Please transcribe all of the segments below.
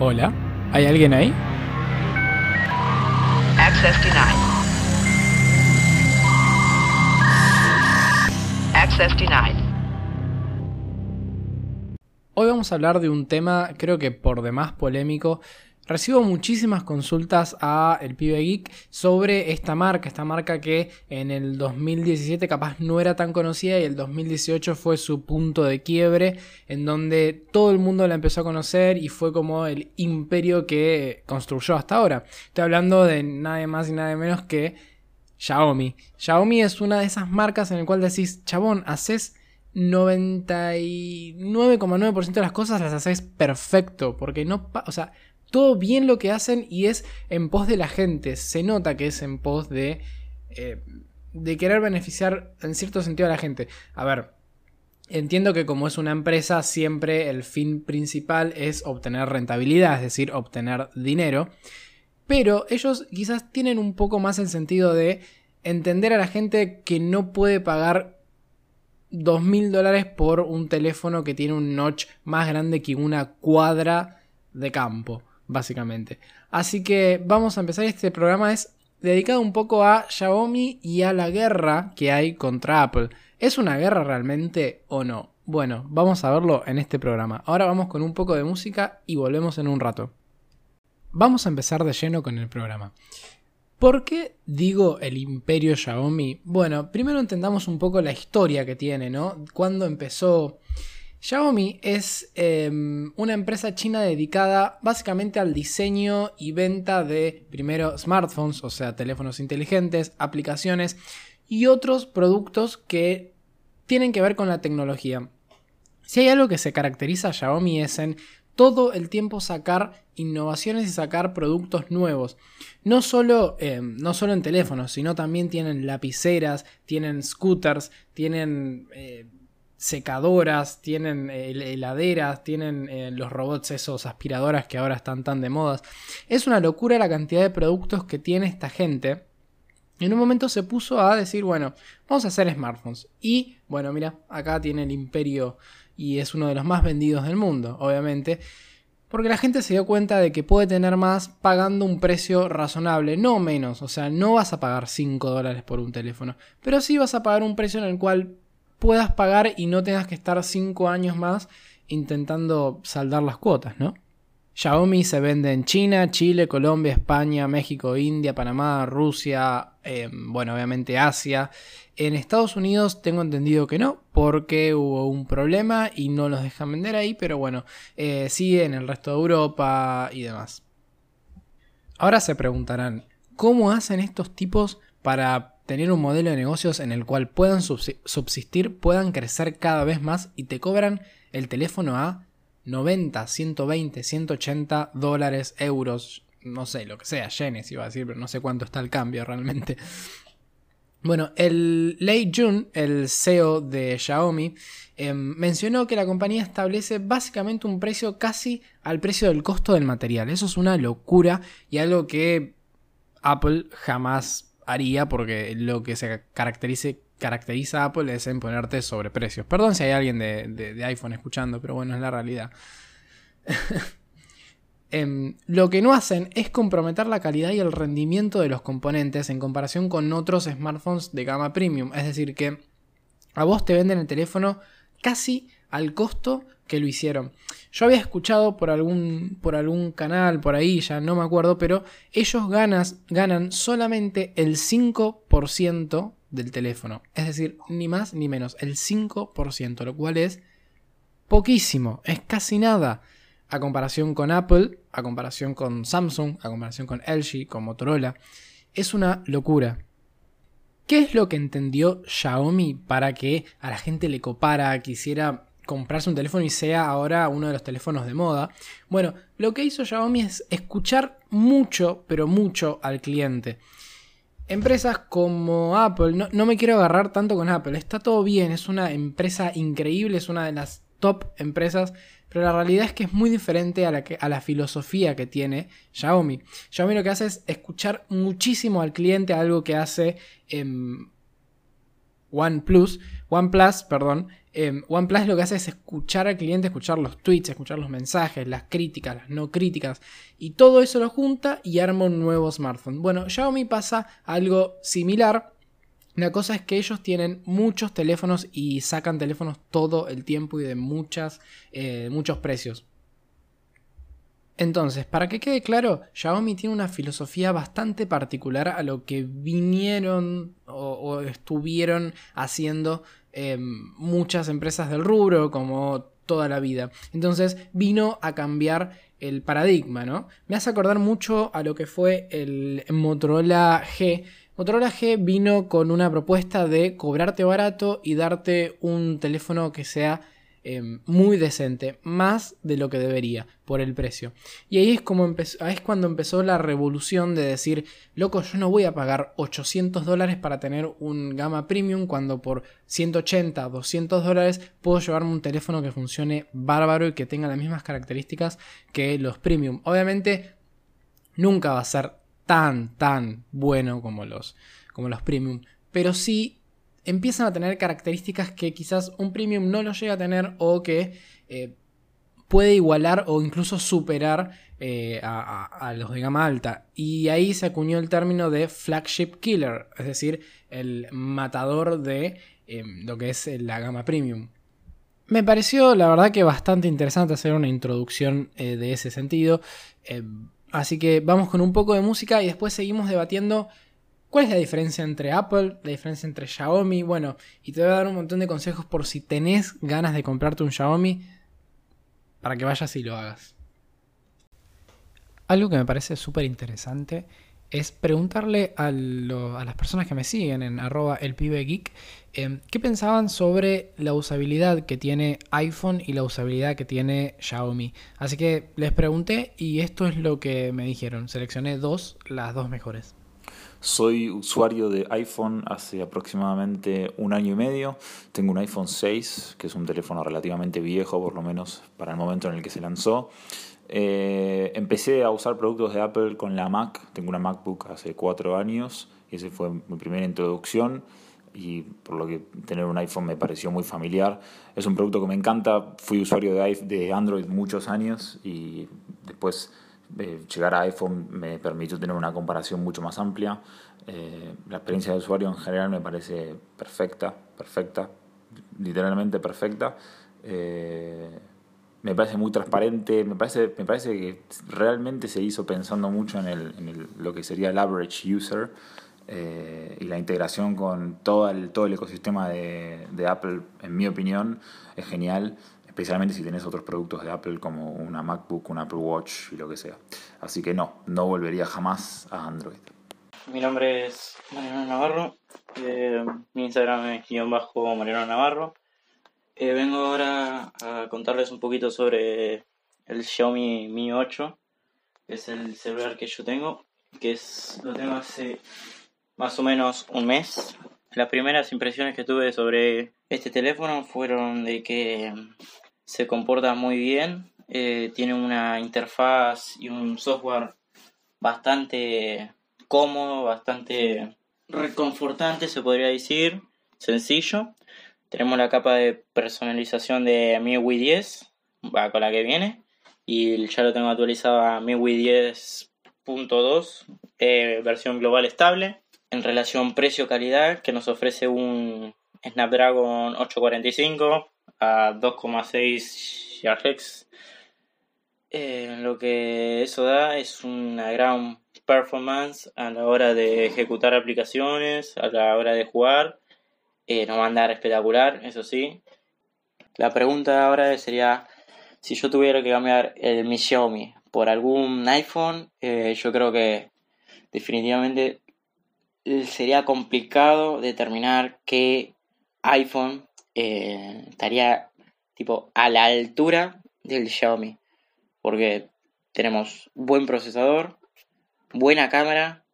Hola, ¿hay alguien ahí? Access denied. Access denied. Hoy vamos a hablar de un tema creo que por demás polémico. Recibo muchísimas consultas a El Pibe Geek sobre esta marca, esta marca que en el 2017 capaz no era tan conocida y el 2018 fue su punto de quiebre en donde todo el mundo la empezó a conocer y fue como el imperio que construyó hasta ahora. Estoy hablando de nada más y nada menos que Xiaomi. Xiaomi es una de esas marcas en el cual decís, chabón, haces 99,9% de las cosas las haces perfecto, porque no, o sea, todo bien lo que hacen y es en pos de la gente. Se nota que es en pos de, eh, de querer beneficiar en cierto sentido a la gente. A ver, entiendo que como es una empresa, siempre el fin principal es obtener rentabilidad, es decir, obtener dinero. Pero ellos quizás tienen un poco más el sentido de entender a la gente que no puede pagar 2.000 dólares por un teléfono que tiene un notch más grande que una cuadra de campo básicamente. Así que vamos a empezar. Este programa es dedicado un poco a Xiaomi y a la guerra que hay contra Apple. ¿Es una guerra realmente o no? Bueno, vamos a verlo en este programa. Ahora vamos con un poco de música y volvemos en un rato. Vamos a empezar de lleno con el programa. ¿Por qué digo el imperio Xiaomi? Bueno, primero entendamos un poco la historia que tiene, ¿no? Cuando empezó Xiaomi es em, una empresa china dedicada básicamente al diseño y venta de primero smartphones, o sea, teléfonos inteligentes, aplicaciones y otros productos que tienen que ver con la tecnología. Si hay algo que se caracteriza a Xiaomi es en todo el tiempo sacar innovaciones y sacar productos nuevos. No solo, em, no solo en teléfonos, sino también tienen lapiceras, tienen scooters, tienen eh, secadoras, tienen eh, heladeras, tienen eh, los robots esos aspiradoras que ahora están tan de modas. Es una locura la cantidad de productos que tiene esta gente. En un momento se puso a decir, bueno, vamos a hacer smartphones. Y bueno, mira, acá tiene el imperio y es uno de los más vendidos del mundo, obviamente. Porque la gente se dio cuenta de que puede tener más pagando un precio razonable, no menos. O sea, no vas a pagar 5 dólares por un teléfono. Pero sí vas a pagar un precio en el cual puedas pagar y no tengas que estar 5 años más intentando saldar las cuotas, ¿no? Xiaomi se vende en China, Chile, Colombia, España, México, India, Panamá, Rusia, em, bueno, obviamente Asia. En Estados Unidos tengo entendido que no, porque hubo un problema y no los dejan vender ahí, pero bueno, eh, sí en el resto de Europa y demás. Ahora se preguntarán, ¿cómo hacen estos tipos para tener un modelo de negocios en el cual puedan subsistir, puedan crecer cada vez más y te cobran el teléfono a 90, 120, 180 dólares, euros, no sé, lo que sea, yenes iba a decir, pero no sé cuánto está el cambio realmente. Bueno, el Lei Jun, el CEO de Xiaomi, em, mencionó que la compañía establece básicamente un precio casi al precio del costo del material. Eso es una locura y algo que Apple jamás haría porque lo que se caracterice, caracteriza a Apple es en ponerte sobreprecios. Perdón si hay alguien de, iPhone escuchando, pero bueno, es la realidad. Em, lo que no hacen es comprometer la calidad y el rendimiento de los componentes en comparación con otros smartphones de gama premium. Es decir, que a vos te venden el teléfono casi al costo que lo hicieron. Yo había escuchado por algún, por algún canal, por ahí, ya no me acuerdo, pero ellos ganas, ganan solamente el 5% del teléfono. Es decir, ni más ni menos, el 5%, lo cual es poquísimo, es casi nada. A comparación con Apple, a comparación con Samsung, a comparación con LG, con Motorola. Es una locura. ¿Qué es lo que entendió Xiaomi para que a la gente le copara, quisiera comprarse un teléfono y sea ahora uno de los teléfonos de moda. Bueno, lo que hizo Xiaomi es escuchar mucho, pero mucho al cliente. Empresas como Apple, no, me quiero agarrar tanto con Apple, está todo bien, es una empresa increíble, es una de las top empresas, pero la realidad es que es muy diferente a la, a la filosofía que tiene Xiaomi. Xiaomi lo que hace es escuchar muchísimo al cliente, algo que hace en OnePlus, OnePlus, perdón, eh, OnePlus lo que hace es escuchar al cliente, escuchar los tweets, escuchar los mensajes, las críticas, las no críticas, y todo eso lo junta y arma un nuevo smartphone. Bueno, Xiaomi pasa algo similar. La cosa es que ellos tienen muchos teléfonos y sacan teléfonos todo el tiempo y de muchas, eh, muchos precios. Entonces, para que quede claro, Xiaomi tiene una filosofía bastante particular a lo que vinieron o, estuvieron haciendo em, muchas empresas del rubro, como toda la vida. Entonces, vino a cambiar el paradigma, ¿no? Me hace acordar mucho a lo que fue el Motorola G. Motorola G vino con una propuesta de cobrarte barato y darte un teléfono que sea Em, muy decente, más de lo que debería por el precio. Y ahí es, como empezó, es cuando empezó la revolución de decir, loco, yo no voy a pagar 800 dólares para tener un gama premium cuando por 180, 200 dólares puedo llevarme un teléfono que funcione bárbaro y que tenga las mismas características que los premium. Obviamente nunca va a ser tan, tan bueno como los, como los premium, pero sí empiezan a tener características que quizás un premium no lo llega a tener o que eh, puede igualar o incluso superar eh, a, los de gama alta. Y ahí se acuñó el término de flagship killer, es decir, el matador de eh, lo que es la gama premium. Me pareció la verdad que bastante interesante hacer una introducción de ese sentido. así que vamos con un poco de música y después seguimos debatiendo ¿Cuál es la diferencia entre Apple, la diferencia entre Xiaomi? Bueno, y te voy a dar un montón de consejos por si tenés ganas de comprarte un Xiaomi para que vayas y lo hagas. Algo que me parece súper interesante es preguntarle a, las personas que me siguen en arroba elpibegeek em, qué pensaban sobre la usabilidad que tiene iPhone y la usabilidad que tiene Xiaomi. Así que les pregunté y esto es lo que me dijeron. Seleccioné dos, las dos mejores. Soy usuario de iPhone hace aproximadamente un año y medio. Tengo un iPhone 6, que es un teléfono relativamente viejo, por lo menos para el momento en el que se lanzó. Eh, empecé a usar productos de Apple con la Mac. Tengo una MacBook hace cuatro años y esa fue mi primera introducción. Y por lo que tener un iPhone me pareció muy familiar. Es un producto que me encanta. Fui usuario de, de Android muchos años y después eh, llegar a iPhone me permitió tener una comparación mucho más amplia. Eh, la experiencia de usuario en general me parece perfecta, perfecta, literalmente perfecta. Eh, me parece muy transparente, me parece, me parece que realmente se hizo pensando mucho en, el, en lo que sería el average user y la integración con todo el, todo el ecosistema de, de Apple, en mi opinión, es genial especialmente si tenés otros productos de Apple como una MacBook, un Apple Watch y lo que sea. Así que no, no volvería jamás a Android. Mi nombre es Mariano Navarro, eh, mi Instagram es guion bajo Mariano Navarro. Eh, vengo ahora a contarles un poquito sobre el Xiaomi Mi 8, que es el celular que yo tengo, que es, lo tengo hace más o menos un mes. Las primeras impresiones que tuve sobre este teléfono fueron de que se comporta muy bien, eh, tiene una interfaz y un software bastante cómodo, bastante reconfortante, se podría decir, sencillo. Tenemos la capa de personalización de MIUI 10, va con la que viene, y ya lo tengo actualizado a MIUI 10.2, eh, versión global estable. En relación precio-calidad, que nos ofrece un Snapdragon 845 a 2,6 GHz. Eh, lo que eso da es una gran performance a la hora de ejecutar aplicaciones, a la hora de jugar. Eh, no va a andar espectacular, eso sí. La pregunta ahora sería, si yo tuviera que cambiar el mi Xiaomi por algún iPhone, eh, yo creo que definitivamente sería complicado determinar qué iPhone eh, estaría tipo a la altura del Xiaomi. Porque tenemos buen procesador, buena cámara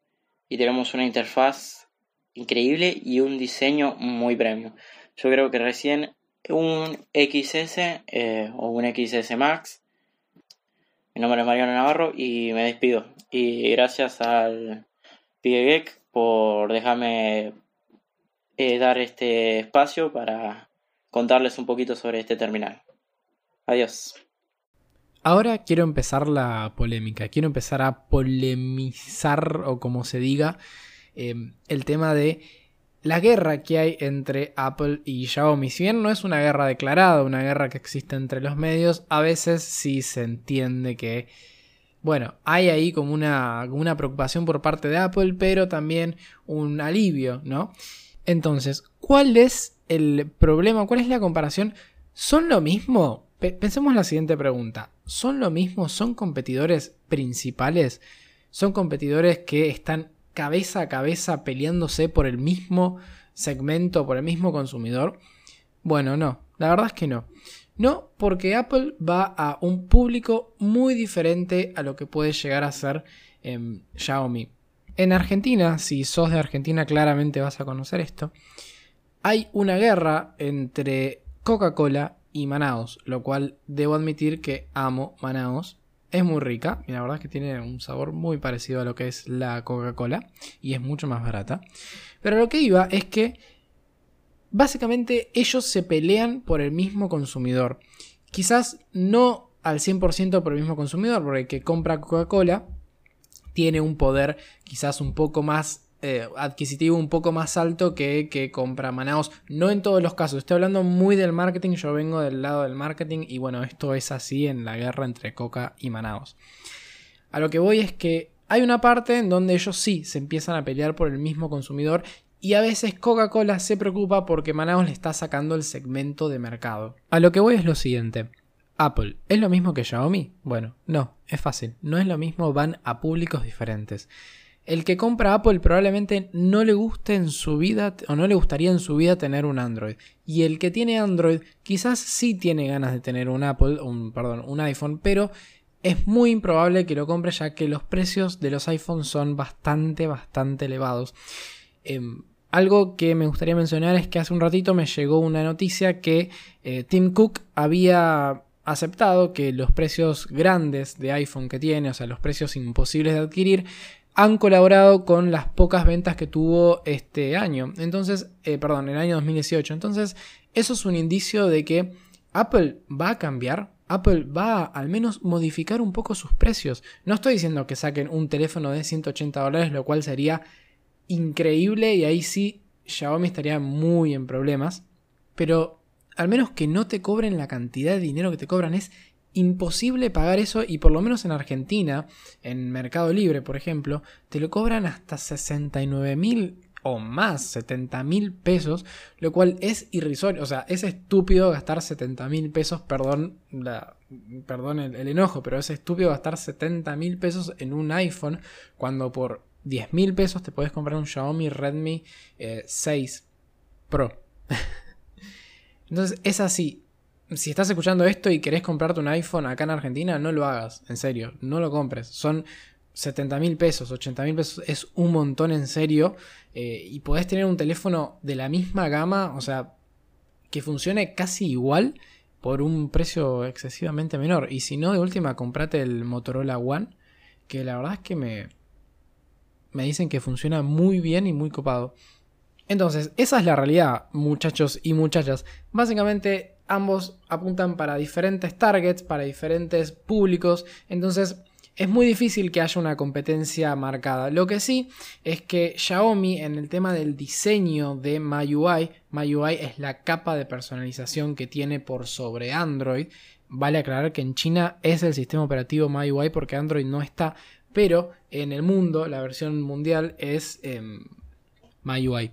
y tenemos una interfaz increíble y un diseño muy premium. Yo creo que recién un XS eh, o un XS Max. Mi nombre es Mariano Navarro y me despido. Y gracias al Pigegek por dejarme eh, dar este espacio para contarles un poquito sobre este terminal. Adiós. Ahora quiero empezar la polémica, quiero empezar a polemizar o como se diga eh, el tema de la guerra que hay entre Apple y Xiaomi. Si bien no es una guerra declarada, una guerra que existe entre los medios, a veces sí se entiende que, bueno, hay ahí como una, una preocupación por parte de Apple, pero también un alivio, ¿no? Entonces, ¿cuál es el problema? ¿Cuál es la comparación? ¿Son lo mismo? pensemos la siguiente pregunta. ¿Son lo mismo? ¿Son competidores principales? ¿Son competidores que están cabeza a cabeza peleándose por el mismo segmento, por el mismo consumidor? Bueno, no, la verdad es que no. No, porque Apple va a un público muy diferente a lo que puede llegar a ser em, Xiaomi. En Argentina, si sos de Argentina claramente vas a conocer esto, hay una guerra entre Coca-Cola y Manaos, lo cual debo admitir que amo Manaos. Es muy rica y la verdad es que tiene un sabor muy parecido a lo que es la Coca-Cola y es mucho más barata. Pero lo que iba es que básicamente ellos se pelean por el mismo consumidor. Quizás no al 100% por el mismo consumidor, porque el que compra Coca-Cola tiene un poder quizás un poco más eh, adquisitivo un poco más alto que, que compra Manaos. No en todos los casos, estoy hablando muy del marketing, yo vengo del lado del marketing y bueno, esto es así en la guerra entre Coca y Manaos. A lo que voy es que hay una parte en donde ellos sí se empiezan a pelear por el mismo consumidor y a veces Coca-Cola se preocupa porque Manaos le está sacando el segmento de mercado. A lo que voy es lo siguiente. Apple, ¿es lo mismo que Xiaomi? Bueno, no, es fácil, no es lo mismo, van a públicos diferentes. El que compra Apple probablemente no le guste en su vida o no le gustaría en su vida tener un Android. Y el que tiene Android quizás sí tiene ganas de tener un Apple, un, perdón, un iPhone, pero es muy improbable que lo compre ya que los precios de los iPhones son bastante, bastante elevados. Em, algo que me gustaría mencionar es que hace un ratito me llegó una noticia que eh, Tim Cook había aceptado que los precios grandes de iPhone que tiene, o sea, los precios imposibles de adquirir, han colaborado con las pocas ventas que tuvo este año. Entonces, eh, perdón, el año 2018. Entonces, eso es un indicio de que Apple va a cambiar. Apple va a al menos modificar un poco sus precios. No estoy diciendo que saquen un teléfono de 180 dólares, lo cual sería increíble y ahí sí Xiaomi estaría muy en problemas. Pero al menos que no te cobren la cantidad de dinero que te cobran es imposible pagar eso y por lo menos en Argentina, en Mercado Libre, por ejemplo, te lo cobran hasta 69 mil o más, 70 mil pesos, lo cual es irrisorio, o sea, es estúpido gastar 70 mil pesos, perdón, la, perdón el, enojo, pero es estúpido gastar 70 mil pesos en un iPhone cuando por 10 mil pesos te puedes comprar un Xiaomi Redmi 6 eh, Pro. Entonces es así, si estás escuchando esto y querés comprarte un iPhone acá en Argentina, no lo hagas, en serio, no lo compres. Son 70 mil pesos, 80 mil pesos, es un montón en serio. Eh, y podés tener un teléfono de la misma gama, o sea, que funcione casi igual por un precio excesivamente menor. Y si no, de última, comprate el Motorola One, que la verdad es que me, me dicen que funciona muy bien y muy copado. Entonces, esa es la realidad, muchachos y muchachas. Básicamente, ambos apuntan para diferentes targets, para diferentes públicos, entonces es muy difícil que haya una competencia marcada. Lo que sí es que Xiaomi en el tema del diseño de MyUI, MyUI es la capa de personalización que tiene por sobre Android. Vale aclarar que en China es el sistema operativo MyUI porque Android no está, pero en el mundo la versión mundial es em, MyUI.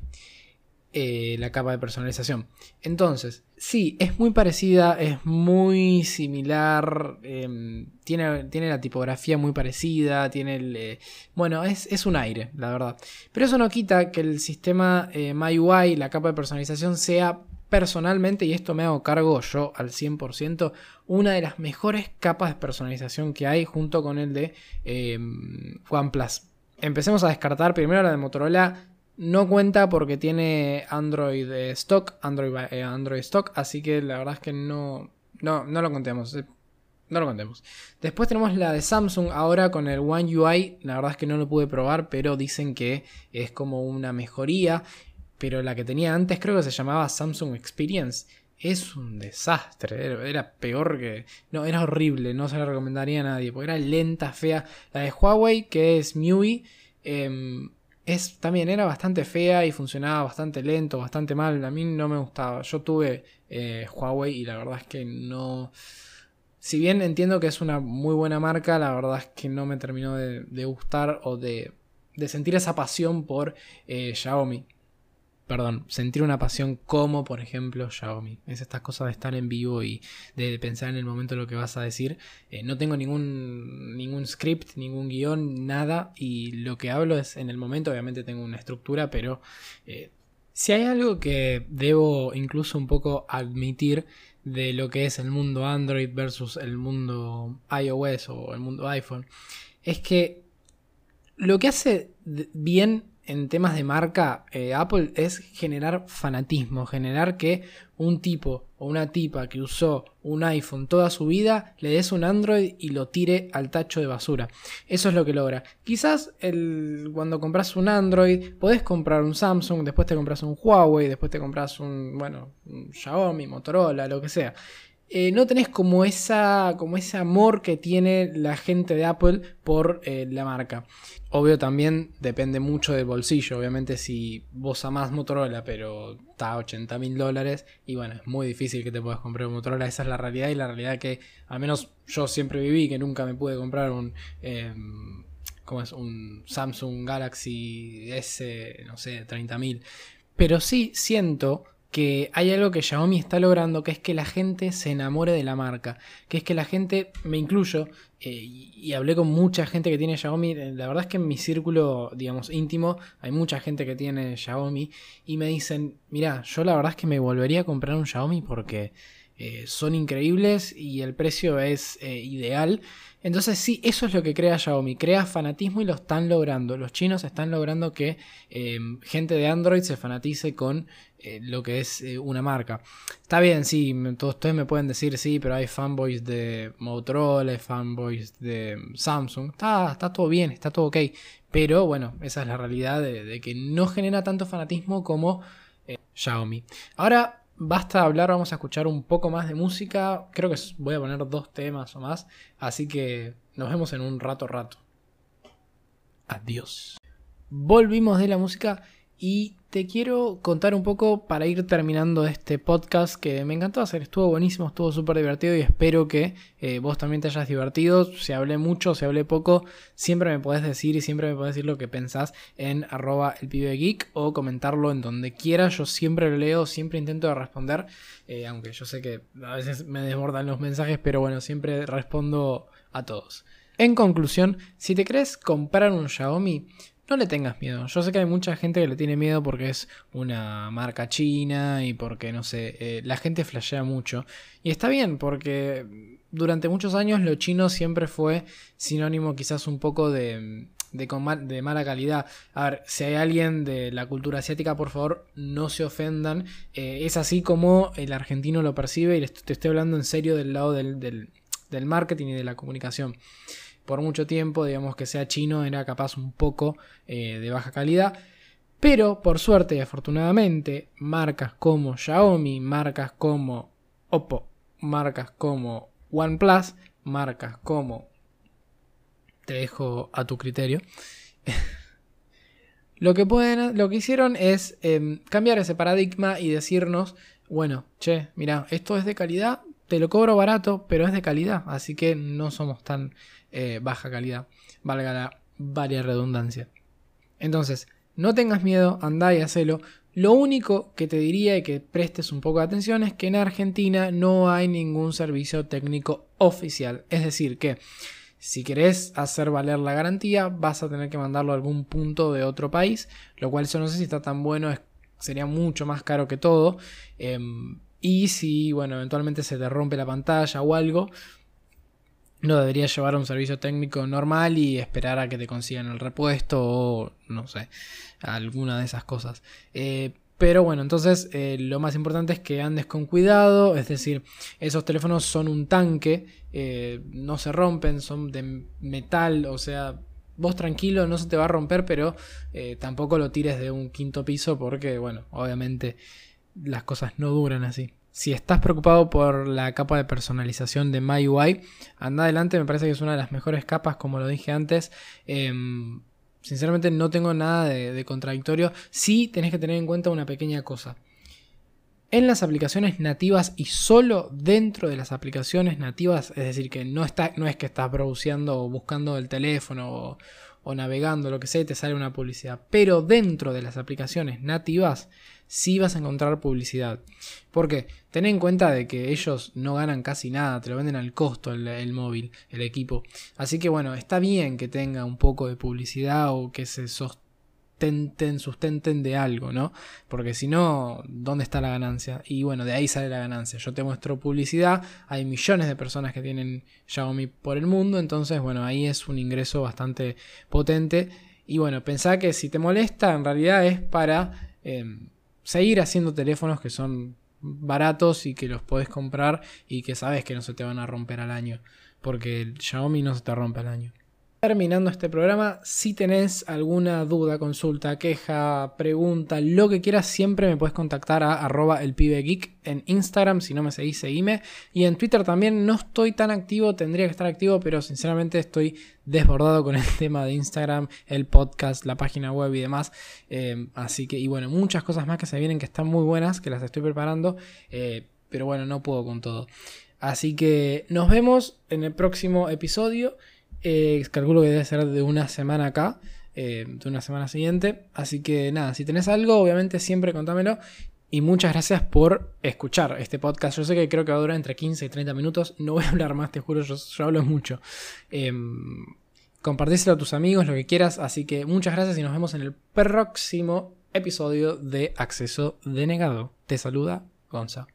Eh, la capa de personalización. Entonces, sí, es muy parecida, es muy similar, em, tiene, tiene, la tipografía muy parecida, tiene el... Eh, bueno, es, es, un aire, la verdad. Pero eso no quita que el sistema eh, MyUI, la capa de personalización, sea personalmente, y esto me hago cargo yo al 100%, una de las mejores capas de personalización que hay junto con el de em, OnePlus. Empecemos a descartar primero la de Motorola no cuenta porque tiene Android stock, Android, eh, Android stock, así que la verdad es que no, no, no lo contemos. Eh, no lo contemos. Después tenemos la de Samsung ahora con el One UI. La verdad es que no lo pude probar, pero dicen que es como una mejoría. Pero la que tenía antes creo que se llamaba Samsung Experience. es un desastre. Era, era peor que. No, era horrible. No se la recomendaría a nadie. Porque era lenta, fea. La de Huawei, que es MIUI, em, también era bastante fea y funcionaba bastante lento, bastante mal. A mí no me gustaba. Yo tuve eh, Huawei y la verdad es que no. Si bien entiendo que es una muy buena marca, la verdad es que no me terminó de, gustar o de, de sentir esa pasión por eh, Xiaomi perdón, sentir una pasión como, por ejemplo, Xiaomi. Es estas cosas de estar en vivo y de pensar en el momento lo que vas a decir. Eh, no tengo ningún, ningún script, ningún guion, nada. Y lo que hablo es en el momento, obviamente tengo una estructura, pero eh, si hay algo que debo incluso un poco admitir de lo que es el mundo Android versus el mundo iOS o el mundo iPhone, es que lo que hace bien en temas de marca eh, Apple es generar fanatismo, generar que un tipo o una tipa que usó un iPhone toda su vida le des un Android y lo tire al tacho de basura. Eso es lo que logra. Quizás cuando compras un Android podés comprar un Samsung, después te compras un Huawei, después te compras un, bueno, un Xiaomi, Motorola, lo que sea. Eh, no tenés como, esa, como ese amor que tiene la gente de Apple por eh, la marca. Obvio también depende mucho del bolsillo. Obviamente si vos amás Motorola pero está a 80 mil dólares y bueno, es muy difícil que te puedas comprar un Motorola. Esa es la realidad y la realidad que al menos yo siempre viví que nunca me pude comprar un... Em, ¿Cómo es? Un Samsung Galaxy S, no sé, 30 mil. Pero sí siento que hay algo que Xiaomi está logrando, que es que la gente se enamore de la marca, que es que la gente, me incluyo, eh, y, hablé con mucha gente que tiene Xiaomi, eh, la verdad es que en mi círculo, digamos, íntimo, hay mucha gente que tiene Xiaomi y me dicen, mira, yo la verdad es que me volvería a comprar un Xiaomi porque eh, son increíbles y el precio es ideal. Entonces sí, eso es lo que crea Xiaomi, crea fanatismo y lo están logrando. Los chinos están logrando que gente de Android se fanatice con eh, lo que es eh, una marca. Está bien, sí, todos ustedes me pueden decir, sí, pero hay fanboys de Motorola, hay fanboys de Samsung. Está, está todo bien, está todo ok. Pero bueno, esa es la realidad de, que no genera tanto fanatismo como eh, Xiaomi. Ahora basta hablar, vamos a escuchar un poco más de música. Creo que voy a poner dos temas o más. Así que nos vemos en un rato rato. Adiós. Volvimos de la música y te quiero contar un poco para ir terminando este podcast que me encantó hacer, estuvo buenísimo, estuvo súper divertido y espero que eh, vos también te hayas divertido. Si hablé mucho, si hablé poco, siempre me podés decir y siempre me podés decir lo que pensás en arroba el geek o comentarlo en donde quieras. Yo siempre lo leo, siempre intento responder, eh, aunque yo sé que a veces me desbordan los mensajes, pero bueno, siempre respondo a todos. En conclusión, si te crees comprar un Xiaomi, no le tengas miedo. Yo sé que hay mucha gente que le tiene miedo porque es una marca china y porque, no sé, eh, la gente flashea mucho. Y está bien, porque durante muchos años lo chino siempre fue sinónimo quizás un poco de, de, mala calidad. A ver, si hay alguien de la cultura asiática, por favor, no se ofendan. Eh, es así como el argentino lo percibe y te estoy hablando en serio del lado del, del marketing y de la comunicación por mucho tiempo, digamos que sea chino, era capaz un poco eh, de baja calidad. Pero por suerte y afortunadamente, marcas como Xiaomi, marcas como Oppo, marcas como OnePlus, marcas como... Te dejo a tu criterio. lo, que pueden, lo que hicieron es em, cambiar ese paradigma y decirnos, bueno, che, mira, esto es de calidad, te lo cobro barato, pero es de calidad, así que no somos tan eh, baja calidad, valga la varia redundancia. Entonces, no tengas miedo, anda y hacelo. Lo único que te diría y que prestes un poco de atención es que en Argentina no hay ningún servicio técnico oficial. Es decir, que si querés hacer valer la garantía, vas a tener que mandarlo a algún punto de otro país, lo cual yo no sé si está tan bueno, sería mucho más caro que todo. Em, y si, bueno, eventualmente se te rompe la pantalla o algo, no deberías llevar a un servicio técnico normal y esperar a que te consigan el repuesto o no sé, alguna de esas cosas. Eh, pero bueno, entonces eh, lo más importante es que andes con cuidado, es decir, esos teléfonos son un tanque, eh, no se rompen, son de metal, o sea, vos tranquilo, no se te va a romper, pero tampoco lo tires de un quinto piso porque, bueno, obviamente las cosas no duran así. si estás preocupado por la capa de personalización de MyUI, anda adelante, me parece que es una de las mejores capas, como lo dije antes. Em, sinceramente no tengo nada de, contradictorio. Sí tenés que tener en cuenta una pequeña cosa. En las aplicaciones nativas y solo dentro de las aplicaciones nativas, es decir, que no, está, no es que estás browseando o buscando el teléfono o, o navegando, lo que sea, te sale una publicidad. Pero dentro de las aplicaciones nativas sí vas a encontrar publicidad. Porque ten en cuenta de que ellos no ganan casi nada, te lo venden al costo el, móvil, el equipo. Así que bueno, está bien que tenga un poco de publicidad o que se sostenten, sustenten de algo, ¿no? Porque si no, ¿dónde está la ganancia? Y bueno, de ahí sale la ganancia. Yo te muestro publicidad, hay millones de personas que tienen Xiaomi por el mundo, entonces bueno, ahí es un ingreso bastante potente. Y bueno, pensá que si te molesta, en realidad es para... Em, seguir haciendo teléfonos que son baratos y que los podés comprar y que sabes que no se te van a romper al año. Porque el Xiaomi no se te rompe al año. Terminando este programa, si tenés alguna duda, consulta, queja, pregunta, lo que quieras, siempre me puedes contactar a arroba elpibegeek en Instagram, si no me seguís, seguime. Y en Twitter también no estoy tan activo, tendría que estar activo, pero sinceramente estoy desbordado con el tema de Instagram, el podcast, la página web y demás. Eh, así que, y bueno, muchas cosas más que se vienen que están muy buenas, que las estoy preparando, eh, pero bueno, no puedo con todo. Así que nos vemos en el próximo episodio. Eh, calculo que debe ser de una semana acá, eh, de una semana siguiente. Así que nada, si tenés algo, obviamente siempre contámelo. Y muchas gracias por escuchar este podcast. Yo sé que creo que va a durar entre 15 y 30 minutos. No voy a hablar más, te juro, yo, hablo mucho. Eh, compartíselo a tus amigos, lo que quieras. Así que muchas gracias y nos vemos en el próximo episodio de Acceso Denegado. Te saluda Gonza.